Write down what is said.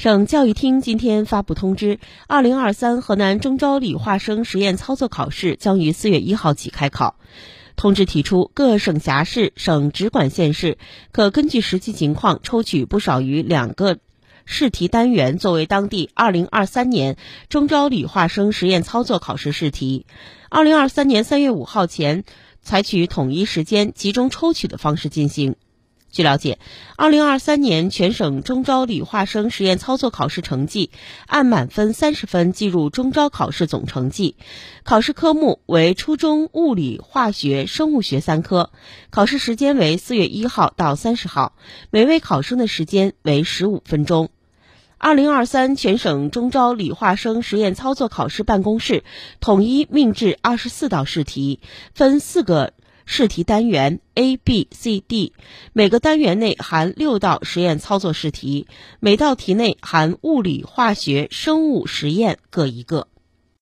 省教育厅今天发布通知，二零二三河南中招理化生实验操作考试将于四月一号起开考。通知提出，各省辖市、省直管县市可根据实际情况抽取不少于两个试题单元作为当地二零二三年中招理化生实验操作考试试题。二零二三年三月五号前，采取统一时间、集中抽取的方式进行。据了解，二零二三年全省中招理化生实验操作考试成绩按满分三十分计入中招考试总成绩。考试科目为初中物理、化学、生物学三科。考试时间为四月一号到三十号，每位考生的时间为十五分钟。二零二三全省中招理化生实验操作考试办公室统一命制二十四道试题，分四个。试题单元 A、B、C、D，每个单元内含六道实验操作试题，每道题内含物理、化学、生物实验各一个。